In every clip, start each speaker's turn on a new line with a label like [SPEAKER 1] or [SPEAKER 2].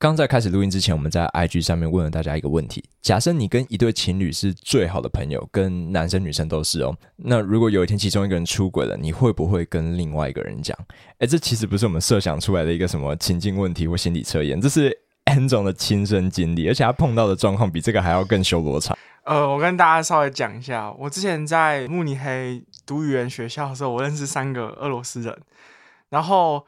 [SPEAKER 1] 刚在开始录音之前，我们在 IG 上面问了大家一个问题：假设你跟一对情侣是最好的朋友，跟男生女生都是哦，那如果有一天其中一个人出轨了，你会不会跟另外一个人讲？哎，这其实不是我们设想出来的一个什么情境问题或心理测验，这是 N 总的亲身经历，而且他碰到的状况比这个还要更修罗场。
[SPEAKER 2] 呃，我跟大家稍微讲一下，我之前在慕尼黑读语言学校的时候，我认识三个俄罗斯人，然后。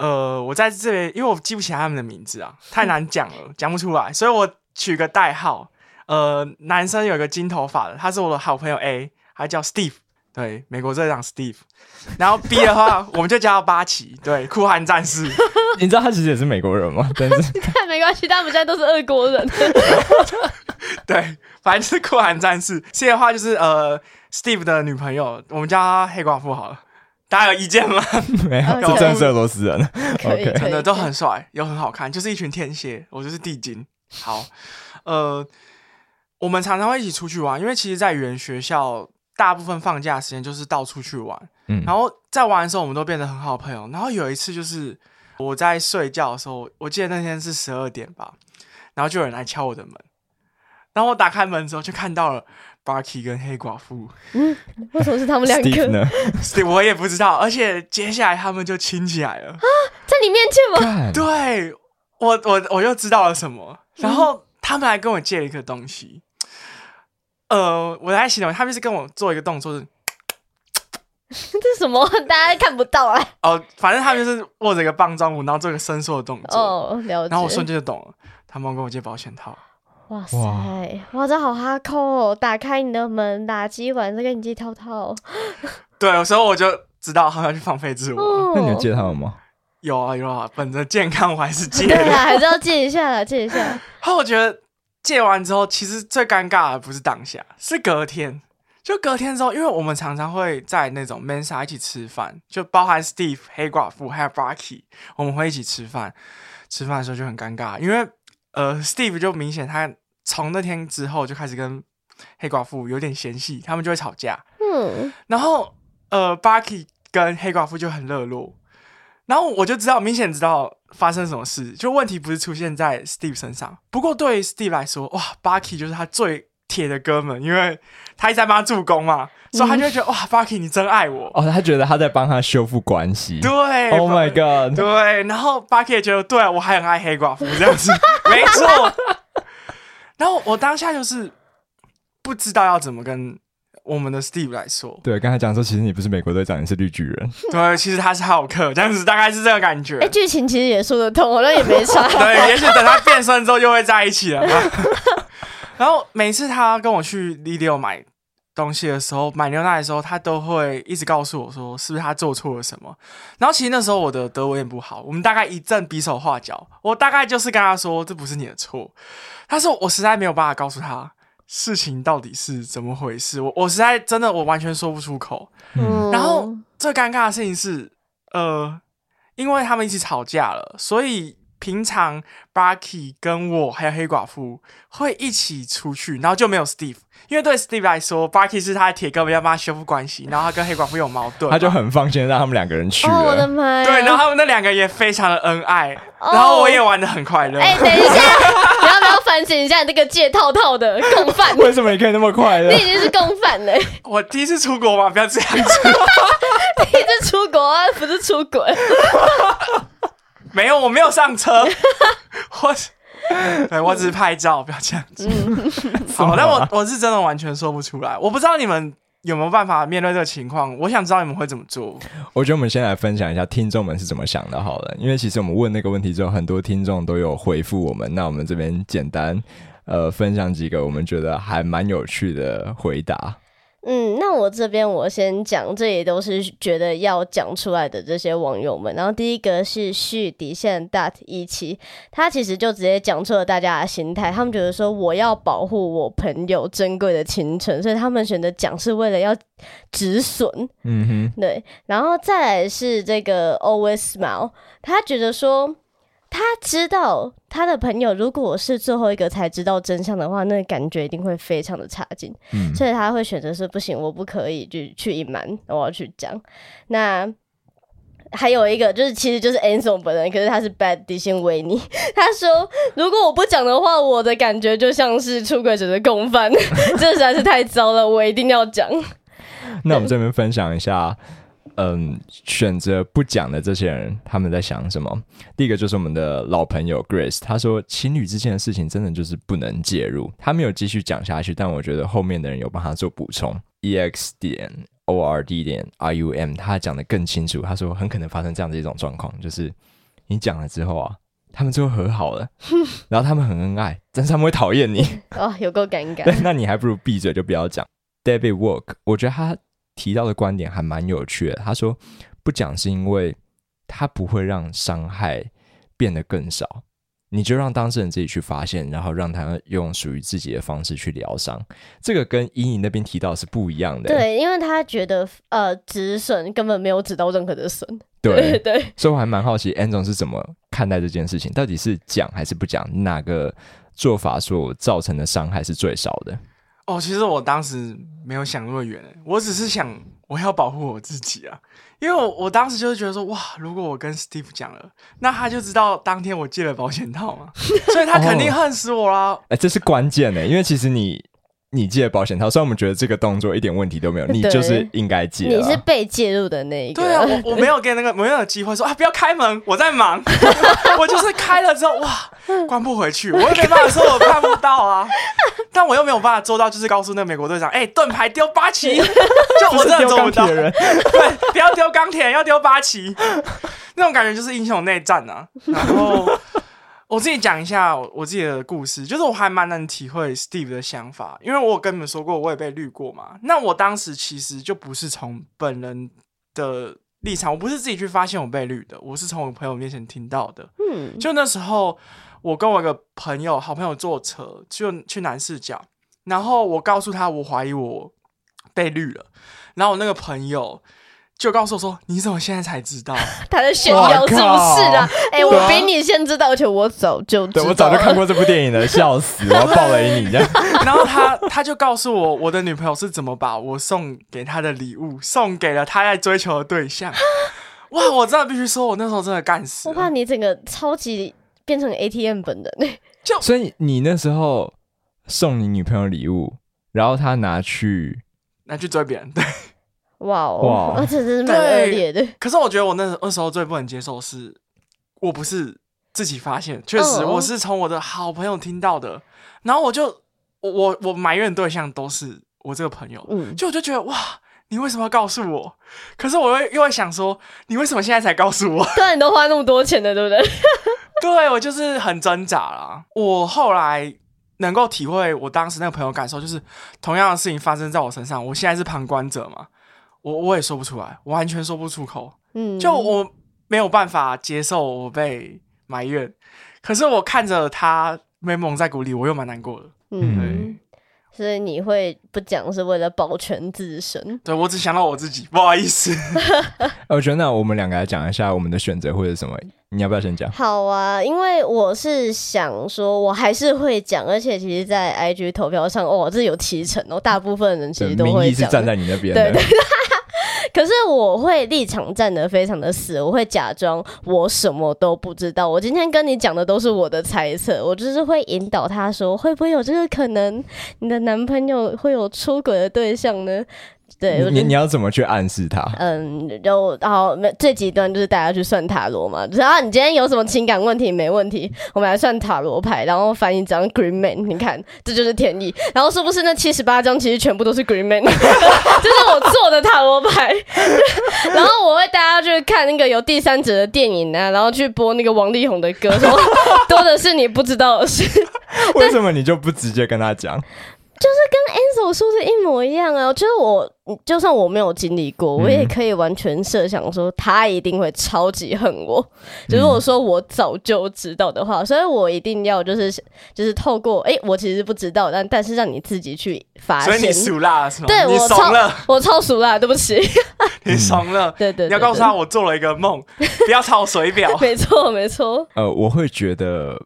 [SPEAKER 2] 呃，我在这里，因为我记不起来他们的名字啊，太难讲了，讲不出来，所以我取个代号。呃，男生有一个金头发的，他是我的好朋友 A，他叫 Steve，对，美国队长 Steve。然后 B 的话，我们就叫八旗，对，酷寒战士。
[SPEAKER 1] 你知道他其实也是美国人吗？但是
[SPEAKER 3] 没关系，他们现在都是俄国人。
[SPEAKER 2] 对，反正就是酷寒战士。C 的话就是呃，Steve 的女朋友，我们叫她黑寡妇好了。大家有意见吗？
[SPEAKER 1] 没有，这真是俄罗斯人。
[SPEAKER 3] OK，
[SPEAKER 2] 真的都很帅，又很好看，就是一群天蝎。我就是地精。好，呃，我们常常会一起出去玩，因为其实，在语言学校，大部分放假时间就是到处去玩。嗯，然后在玩的时候，我们都变得很好朋友。然后有一次，就是我在睡觉的时候，我记得那天是十二点吧，然后就有人来敲我的门。然后我打开门之后，就看到了。Barky 跟黑寡妇，
[SPEAKER 3] 嗯，为什么是他们两个
[SPEAKER 1] 呢？
[SPEAKER 2] 我也不知道。而且接下来他们就亲起来了啊，
[SPEAKER 3] 在你面前吗？
[SPEAKER 2] 对，我我我又知道了什么。然后他们还跟我借了一个东西，呃，我来形容，他们是跟我做一个动作，是
[SPEAKER 3] 这什么？大家看不到啊。
[SPEAKER 2] 哦，反正他们就是握着一个棒状物，然后做一个伸缩的动作。
[SPEAKER 3] 哦，了解。
[SPEAKER 2] 然后我瞬间就懂了，他们跟我借保险套。
[SPEAKER 3] 哇塞，哇，这好哈扣哦！打开你的门，打机完再跟你接套套。
[SPEAKER 2] 对，有时候我就知道他们要去放飞自我。
[SPEAKER 1] 那你有借他们吗？
[SPEAKER 2] 有啊有啊，本着健康我还是借。
[SPEAKER 3] 对啊，还是要借一下，借一下。
[SPEAKER 2] 后我觉得借完之后，其实最尴尬的不是当下，是隔天。就隔天之后，因为我们常常会在那种 mensa 一起吃饭，就包含 Steve 黑寡妇还有 Barky，我们会一起吃饭。吃饭的时候就很尴尬，因为呃，Steve 就明显他。从那天之后就开始跟黑寡妇有点嫌隙，他们就会吵架。嗯，然后呃，Bucky 跟黑寡妇就很热络，然后我就知道，明显知道发生什么事。就问题不是出现在 Steve 身上，不过对 Steve 来说，哇，Bucky 就是他最铁的哥们，因为他一直在帮他助攻嘛，所以他就会觉得哇 b u c k y 你真爱我。
[SPEAKER 1] 哦，他觉得他在帮他修复关系。
[SPEAKER 2] 对
[SPEAKER 1] ，Oh my God，
[SPEAKER 2] 对，然后 b u c k y 也觉得，对我还很爱黑寡妇这样子，没错。然后我当下就是不知道要怎么跟我们的 Steve 来说。
[SPEAKER 1] 对，刚才讲说，其实你不是美国队长，你是绿巨人。
[SPEAKER 2] 对，其实他是浩克，这样子大概是这个感觉。
[SPEAKER 3] 哎，剧情其实也说得通，好像也没差。
[SPEAKER 2] 对，也许等他变身之后就会在一起了。然后每次他跟我去 Lido 买。东西的时候，买牛奶的时候，他都会一直告诉我说，是不是他做错了什么？然后其实那时候我的德文也不好，我们大概一阵比手画脚，我大概就是跟他说，这不是你的错。他说我实在没有办法告诉他事情到底是怎么回事，我我实在真的我完全说不出口。然后最尴尬的事情是，呃，因为他们一起吵架了，所以。平常 Barky 跟我还有黑寡妇会一起出去，然后就没有 Steve，因为对 Steve 来说，Barky 是他的铁哥们，要帮他修复关系，然后他跟黑寡妇有矛盾，
[SPEAKER 1] 他就很放心让他们两个人去
[SPEAKER 3] 我的妈！
[SPEAKER 2] 对，然后他们那两个也非常的恩爱，然后我也玩的很快乐。
[SPEAKER 3] 哎，等一下，你要不要反省一下你这个借套套的共犯？
[SPEAKER 1] 为什么你可以那么快乐？
[SPEAKER 3] 你已经是共犯了。
[SPEAKER 2] 我第一次出国嘛，不要这样子。
[SPEAKER 3] 第一次出国不是出轨。
[SPEAKER 2] 没有，我没有上车，我，对我只是拍照，不要这样子。好，但我 我是真的完全说不出来，我不知道你们有没有办法面对这个情况，我想知道你们会怎么做。
[SPEAKER 1] 我觉得我们先来分享一下听众们是怎么想的，好了，因为其实我们问那个问题之后，很多听众都有回复我们，那我们这边简单呃分享几个我们觉得还蛮有趣的回答。
[SPEAKER 3] 嗯，那我这边我先讲，这也都是觉得要讲出来的这些网友们。然后第一个是续底线 dot 一期，他其实就直接讲出了大家的心态，他们觉得说我要保护我朋友珍贵的青春，所以他们选择讲是为了要止损。
[SPEAKER 1] 嗯哼，
[SPEAKER 3] 对，然后再来是这个 always smile，他觉得说。他知道他的朋友如果是最后一个才知道真相的话，那感觉一定会非常的差劲，
[SPEAKER 1] 嗯
[SPEAKER 3] 所以他会选择是不行，我不可以去去隐瞒，我要去讲。那还有一个就是，其实就是 Anson 本人，可是他是 Bad 底线维尼。他说，如果我不讲的话，我的感觉就像是出轨者的共犯，这实在是太糟了，我一定要讲。
[SPEAKER 1] 那我们这边分享一下，嗯，选择不讲的这些人他们在想什么。第一个就是我们的老朋友 Grace，他说情侣之间的事情真的就是不能介入。他没有继续讲下去，但我觉得后面的人有帮他做补充。ex 点 o r d 点 r u m，他讲的更清楚。他说很可能发生这样的一种状况，就是你讲了之后啊，他们最后和好了，然后他们很恩爱，但是他们会讨厌你。
[SPEAKER 3] 哦，有够尴
[SPEAKER 1] 对
[SPEAKER 3] 尬。，
[SPEAKER 1] 那你还不如闭嘴，就不要讲。David Work，我觉得他提到的观点还蛮有趣的。他说不讲是因为他不会让伤害变得更少，你就让当事人自己去发现，然后让他用属于自己的方式去疗伤。这个跟伊你那边提到是不一样的。
[SPEAKER 3] 对，因为他觉得呃止损根本没有止到任何的损。
[SPEAKER 1] 对
[SPEAKER 3] 对对，
[SPEAKER 1] 所以我还蛮好奇 n 总是怎么看待这件事情，到底是讲还是不讲？哪个做法所造成的伤害是最少的？
[SPEAKER 2] 哦，其实我当时没有想那么远，我只是想我要保护我自己啊，因为我我当时就是觉得说，哇，如果我跟 Steve 讲了，那他就知道当天我借了保险套嘛，所以他肯定恨死我啦。
[SPEAKER 1] 哎、这是关键的，因为其实你你借保险套，虽然我们觉得这个动作一点问题都没有，你就是应该借啊。
[SPEAKER 3] 你是被介入的那一个。
[SPEAKER 2] 对啊，我 我没有给那个没有机会说啊，不要开门，我在忙。我就是开了之后，哇，关不回去，我也没办法说我看不到啊。但我又没有办法做到，就是告诉那个美国队长，哎、盾牌丢八旗，就我真的做不到。
[SPEAKER 1] 丢钢铁人
[SPEAKER 2] 对，不要丢钢铁，要丢八旗，那种感觉就是英雄内战啊。然后我自己讲一下我自己的故事，就是我还蛮能体会 Steve 的想法，因为我有跟你们说过，我也被绿过嘛。那我当时其实就不是从本人的立场，我不是自己去发现我被绿的，我是从我朋友面前听到的。
[SPEAKER 3] 嗯，
[SPEAKER 2] 就那时候，我跟我一个朋友，好朋友坐车，就去南市角，然后我告诉他，我怀疑我被绿了，然后我那个朋友就告诉我说：“你怎么现在才知道
[SPEAKER 3] 他在炫耀是不是啊？哎、我比你先知道，而且我早就知道
[SPEAKER 1] 对我早就看过这部电影了，笑死！我要爆雷你这样。”
[SPEAKER 2] 然后他他就告诉我，我的女朋友是怎么把我送给她的礼物送给了他在追求的对象。哇！我真的必须说，我那时候真的干死
[SPEAKER 3] 我怕。你整个超级变成 ATM 本人。
[SPEAKER 1] 所以你那时候送你女朋友礼物，然后她拿去，
[SPEAKER 2] 拿去追别人，对。
[SPEAKER 3] 哇哦，
[SPEAKER 1] 哇
[SPEAKER 3] 哇，这真是蛮恶劣的。
[SPEAKER 2] 可是我觉得我那那时候最不能接受是，我不是自己发现，确实
[SPEAKER 3] 嗯
[SPEAKER 2] 我是从我的好朋友听到的，然后我就我我我埋怨对象都是我这个朋友，
[SPEAKER 3] 嗯，
[SPEAKER 2] 就我就觉得哇，你为什么要告诉我？可是我又又会想说，你为什么现在才告诉我？
[SPEAKER 3] 对啊，你都花那么多钱了，对不对？
[SPEAKER 2] 对我就是很挣扎啦。我后来能够体会我当时那个朋友感受，就是同样的事情发生在我身上，我现在是旁观者嘛，我我也说不出来，我完全说不出口。
[SPEAKER 3] 嗯，
[SPEAKER 2] 就我没有办法接受我被埋怨，可是我看着他被蒙在鼓里，我又蛮难过的。
[SPEAKER 3] 嗯，所以你会不讲是为了保全自身。
[SPEAKER 2] 对我只想到我自己，不好意思。
[SPEAKER 1] 我觉得那我们两个来讲一下我们的选择会是什么。你要不要先讲？
[SPEAKER 3] 好啊，因为我是想说，我还是会讲，而且其实，在 IG 投票上，哦，这有提成哦，大部分人其实都会讲。
[SPEAKER 1] 站在你那边对
[SPEAKER 3] 对，可是我会立场站得非常的死，我会假装我什么都不知道。我今天跟你讲的都是我的猜测，我就是会引导他说，会不会有这个可能？你的男朋友会有出轨的对象呢？对，
[SPEAKER 1] 你你要怎么去暗示他？
[SPEAKER 3] 嗯，就好，没最极端就是大家去算塔罗嘛，就是啊，你今天有什么情感问题没问题，我们来算塔罗牌，然后翻一张 Green Man，你看这就是天意，然后是不是那七十八张其实全部都是 Green Man，这是我做的塔罗牌，然后我会带大家去看那个有第三者的电影啊，然后去播那个王力宏的歌，说 多的是你不知道的事。
[SPEAKER 1] 为什么你就不直接跟他讲？
[SPEAKER 3] Anson 子我说的一模一样啊！我觉得我就算我没有经历过，我也可以完全设想说他一定会超级恨我。就如果说我早就知道的话，所以我一定要就是就是透过哎、我其实不知道，但但是让你自己去发
[SPEAKER 2] 所以你
[SPEAKER 3] 现。
[SPEAKER 2] 熟辣是吗？
[SPEAKER 3] 对
[SPEAKER 2] 你
[SPEAKER 3] 我超
[SPEAKER 2] 怂了，
[SPEAKER 3] 我超熟啦，对不起。
[SPEAKER 2] 你怂了。
[SPEAKER 3] 对对对
[SPEAKER 2] 你要告诉他我做了一个梦，不要抄水表。
[SPEAKER 3] 没错没错。
[SPEAKER 1] 呃，我会觉得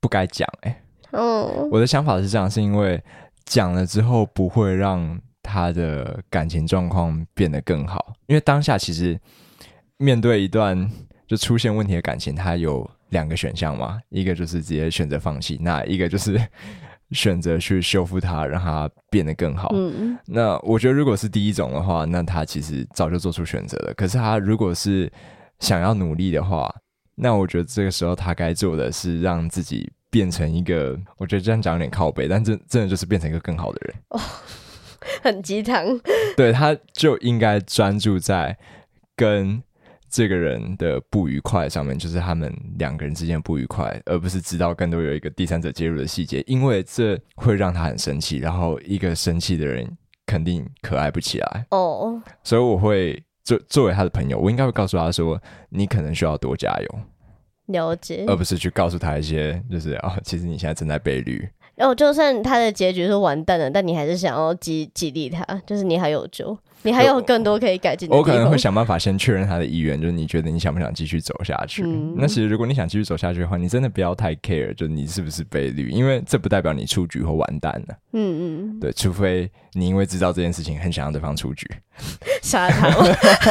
[SPEAKER 1] 不该讲、欸。
[SPEAKER 3] 嗯，
[SPEAKER 1] 我的想法是这样，是因为讲了之后不会让他的感情状况变得更好，因为当下其实面对一段就出现问题的感情，他有两个选项嘛，一个就是直接选择放弃，那一个就是 选择去修复它，让它变得更好。
[SPEAKER 3] 嗯，
[SPEAKER 1] 那我觉得如果是第一种的话，那他其实早就做出选择了。可是他如果是想要努力的话，那我觉得这个时候他该做的是让自己变成一个，我觉得这样讲有点靠背，但真真的就是变成一个更好的人哦。
[SPEAKER 3] 很鸡汤。
[SPEAKER 1] 对，他就应该专注在跟这个人的不愉快上面，就是他们两个人之间的不愉快，而不是知道更多有一个第三者介入的细节，因为这会让他很生气，然后一个生气的人肯定可爱不起来。
[SPEAKER 3] 哦，
[SPEAKER 1] 所以我会作作为他的朋友，我应该会告诉他说，你可能需要多加油，
[SPEAKER 3] 了解。
[SPEAKER 1] 而不是去告诉他一些就是哦，其实你现在正在被绿。
[SPEAKER 3] 然哦，就算他的结局是完蛋了，但你还是想要激激励他，就是你还有救，你还有更多可以改进。
[SPEAKER 1] 我可能会想办法先确认他的意愿，就是你觉得你想不想继续走下去？
[SPEAKER 3] 嗯
[SPEAKER 1] 那其实如果你想继续走下去的话，你真的不要太 care，就是你是不是被绿，因为这不代表你出局或完蛋了。
[SPEAKER 3] 嗯嗯，
[SPEAKER 1] 对，除非你因为知道这件事情很想让对方出局。
[SPEAKER 3] 杀他，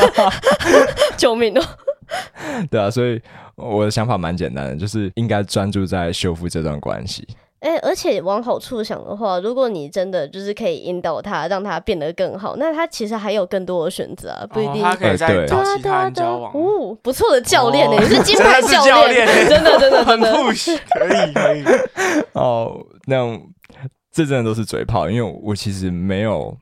[SPEAKER 3] 救命哦！
[SPEAKER 1] 对啊，所以我的想法蛮简单的，就是应该专注在修复这段关系。
[SPEAKER 3] 哎、而且往好处想的话，如果你真的就是可以引导他，让他变得更好，那他其实还有更多的选择啊，不一定。
[SPEAKER 2] 哦他可以
[SPEAKER 1] 呃对
[SPEAKER 2] 再找
[SPEAKER 3] 对啊
[SPEAKER 2] 其他
[SPEAKER 3] 对啊对啊
[SPEAKER 2] 人交往。
[SPEAKER 3] 哦，不错的教练呢、
[SPEAKER 2] 哦
[SPEAKER 3] 你是金牌
[SPEAKER 2] 教
[SPEAKER 3] 练，
[SPEAKER 2] 练
[SPEAKER 3] 真的真的
[SPEAKER 2] 很
[SPEAKER 3] 真的。
[SPEAKER 2] push，可以可以。
[SPEAKER 1] 哦，那这真的都是嘴炮，因为我其实没有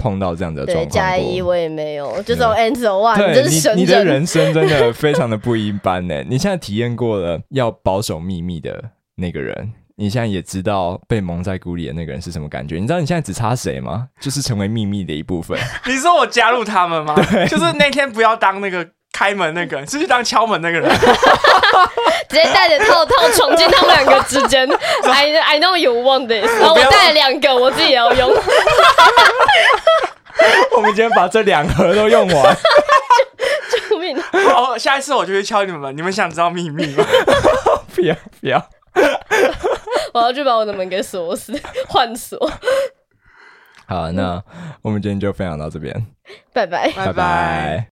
[SPEAKER 1] 碰到这样的状
[SPEAKER 3] 对，
[SPEAKER 1] 况对。
[SPEAKER 3] 加一我也没有，就这种 answer 哇，你
[SPEAKER 1] 对
[SPEAKER 3] 真是神
[SPEAKER 1] 你，你的人生真的非常的不一般呢。你现在体验过了要保守秘密的那个人，你现在也知道被蒙在鼓里的那个人是什么感觉。你知道你现在只差谁吗？就是成为秘密的一部分。
[SPEAKER 2] 你说我加入他们吗？就是那天不要当那个开门那个人，是去当敲门那个人。
[SPEAKER 3] 直接带着套套闯进他们两个之间。I I know you want this，然后我带了两个，我自己也要用。
[SPEAKER 1] 我们今天把这两盒都用完，
[SPEAKER 3] 救命！
[SPEAKER 2] 好，下一次我就去敲你们门。你们想知道秘密吗？
[SPEAKER 1] 不要不要。
[SPEAKER 3] 我要去把我的门给锁死，换锁。
[SPEAKER 1] 好，那我们今天就分享到这边，
[SPEAKER 3] 拜拜。
[SPEAKER 1] 拜拜